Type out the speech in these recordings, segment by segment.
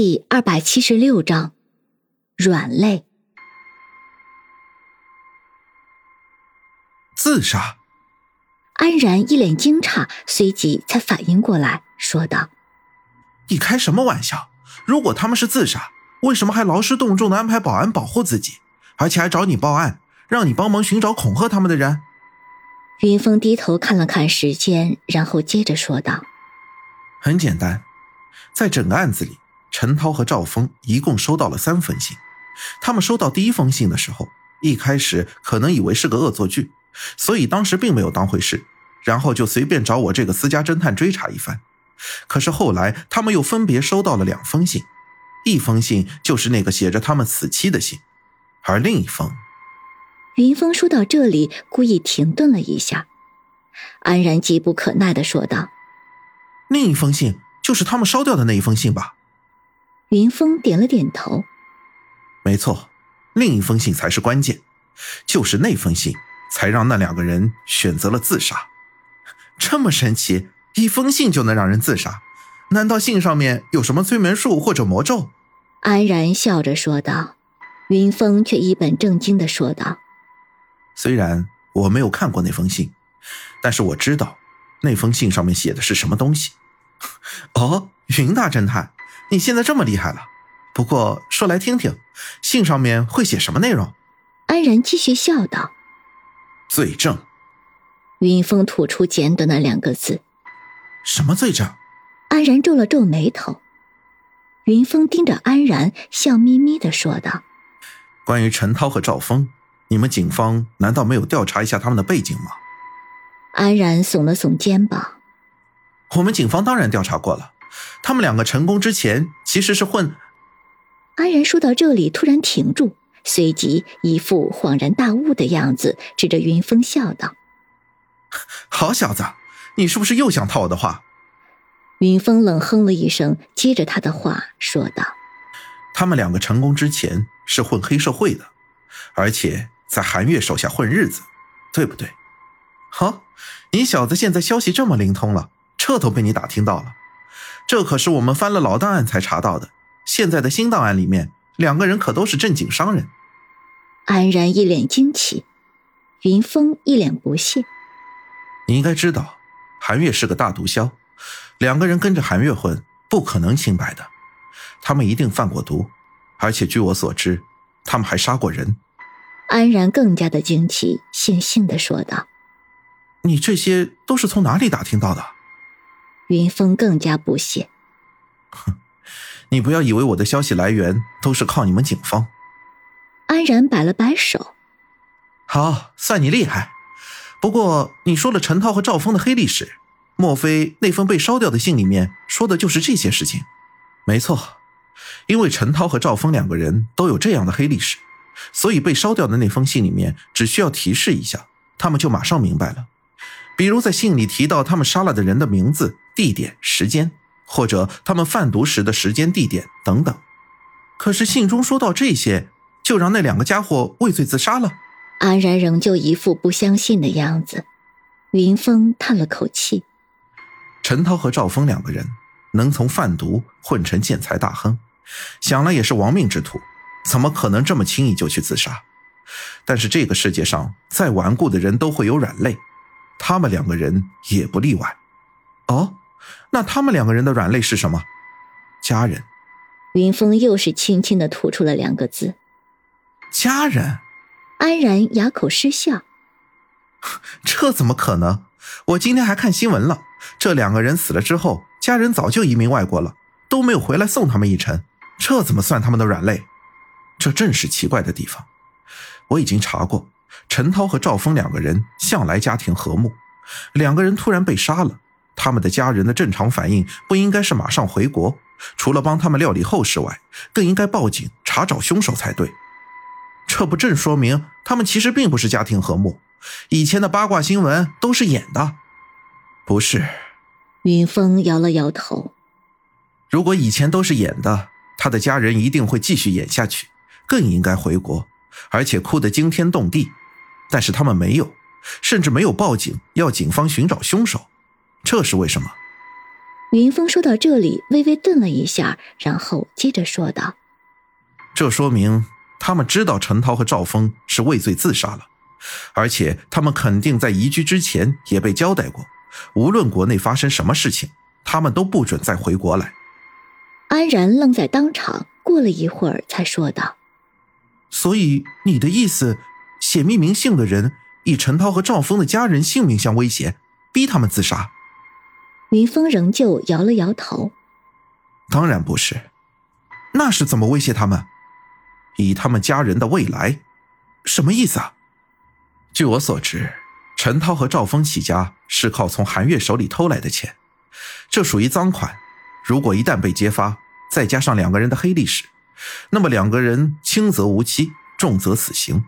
第二百七十六章，软肋。自杀。安然一脸惊诧，随即才反应过来，说道：“你开什么玩笑？如果他们是自杀，为什么还劳师动众的安排保安保护自己，而且还找你报案，让你帮忙寻找恐吓他们的人？”云峰低头看了看时间，然后接着说道：“很简单，在整个案子里。”陈涛和赵峰一共收到了三封信。他们收到第一封信的时候，一开始可能以为是个恶作剧，所以当时并没有当回事，然后就随便找我这个私家侦探追查一番。可是后来，他们又分别收到了两封信，一封信就是那个写着他们死期的信，而另一封……云峰说到这里，故意停顿了一下，安然急不可耐的说道：“另一封信就是他们烧掉的那一封信吧？”云峰点了点头，没错，另一封信才是关键，就是那封信才让那两个人选择了自杀。这么神奇，一封信就能让人自杀？难道信上面有什么催眠术或者魔咒？安然笑着说道。云峰却一本正经的说道：“虽然我没有看过那封信，但是我知道那封信上面写的是什么东西。”哦，云大侦探。你现在这么厉害了，不过说来听听，信上面会写什么内容？安然继续笑道：“罪证。”云峰吐出简短的两个字：“什么罪证？”安然皱了皱眉头。云峰盯着安然，笑眯眯的说道：“关于陈涛和赵峰，你们警方难道没有调查一下他们的背景吗？”安然耸了耸肩膀：“我们警方当然调查过了。”他们两个成功之前其实是混。安然说到这里，突然停住，随即一副恍然大悟的样子，指着云峰笑道：“好小子，你是不是又想套我的话？”云峰冷哼了一声，接着他的话说道：“他们两个成功之前是混黑社会的，而且在韩月手下混日子，对不对？好，你小子现在消息这么灵通了，这都被你打听到了。”这可是我们翻了老档案才查到的。现在的新档案里面，两个人可都是正经商人。安然一脸惊奇，云峰一脸不屑。你应该知道，韩月是个大毒枭，两个人跟着韩月混，不可能清白的。他们一定贩过毒，而且据我所知，他们还杀过人。安然更加的惊奇，悻悻的说道：“你这些都是从哪里打听到的？”云峰更加不屑，哼，你不要以为我的消息来源都是靠你们警方。安然摆了摆手，好，算你厉害。不过你说了陈涛和赵峰的黑历史，莫非那封被烧掉的信里面说的就是这些事情？没错，因为陈涛和赵峰两个人都有这样的黑历史，所以被烧掉的那封信里面只需要提示一下，他们就马上明白了。比如在信里提到他们杀了的人的名字。地点、时间，或者他们贩毒时的时间、地点等等。可是信中说到这些，就让那两个家伙畏罪自杀了。安然仍旧一副不相信的样子。云峰叹了口气：“陈涛和赵峰两个人能从贩毒混成建材大亨，想来也是亡命之徒，怎么可能这么轻易就去自杀？但是这个世界上再顽固的人都会有软肋，他们两个人也不例外。哦。”那他们两个人的软肋是什么？家人。云峰又是轻轻的吐出了两个字：“家人。”安然哑口失笑：“这怎么可能？我今天还看新闻了，这两个人死了之后，家人早就移民外国了，都没有回来送他们一程。这怎么算他们的软肋？这正是奇怪的地方。我已经查过，陈涛和赵峰两个人向来家庭和睦，两个人突然被杀了。”他们的家人的正常反应不应该是马上回国，除了帮他们料理后事外，更应该报警查找凶手才对。这不正说明他们其实并不是家庭和睦？以前的八卦新闻都是演的，不是？云峰摇了摇头。如果以前都是演的，他的家人一定会继续演下去，更应该回国，而且哭得惊天动地。但是他们没有，甚至没有报警要警方寻找凶手。这是为什么？云峰说到这里，微微顿了一下，然后接着说道：“这说明他们知道陈涛和赵峰是畏罪自杀了，而且他们肯定在移居之前也被交代过，无论国内发生什么事情，他们都不准再回国来。”安然愣在当场，过了一会儿才说道：“所以你的意思，写匿名信的人以陈涛和赵峰的家人性命相威胁，逼他们自杀？”云峰仍旧摇了摇头：“当然不是，那是怎么威胁他们？以他们家人的未来，什么意思啊？”据我所知，陈涛和赵峰起家是靠从韩月手里偷来的钱，这属于赃款。如果一旦被揭发，再加上两个人的黑历史，那么两个人轻则无期，重则死刑。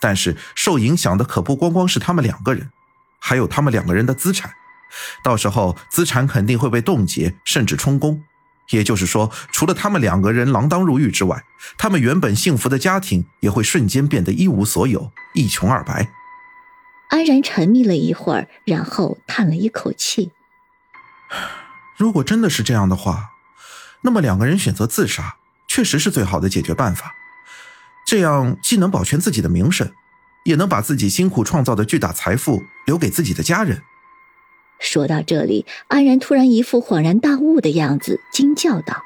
但是受影响的可不光光是他们两个人，还有他们两个人的资产。到时候资产肯定会被冻结，甚至充公。也就是说，除了他们两个人锒铛入狱之外，他们原本幸福的家庭也会瞬间变得一无所有，一穷二白。安然沉迷了一会儿，然后叹了一口气。如果真的是这样的话，那么两个人选择自杀确实是最好的解决办法。这样既能保全自己的名声，也能把自己辛苦创造的巨大财富留给自己的家人。说到这里，安然突然一副恍然大悟的样子，惊叫道：“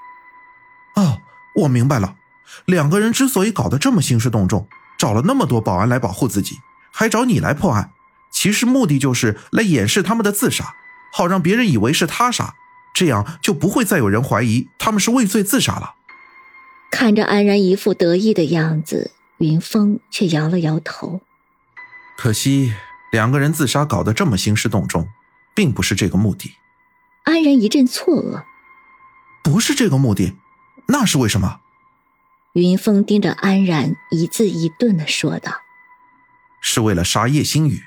哦，我明白了。两个人之所以搞得这么兴师动众，找了那么多保安来保护自己，还找你来破案，其实目的就是来掩饰他们的自杀，好让别人以为是他杀。”这样就不会再有人怀疑他们是畏罪自杀了。看着安然一副得意的样子，云峰却摇了摇头。可惜两个人自杀搞得这么兴师动众，并不是这个目的。安然一阵错愕，不是这个目的，那是为什么？云峰盯着安然，一字一顿的说道：“是为了杀叶星宇。”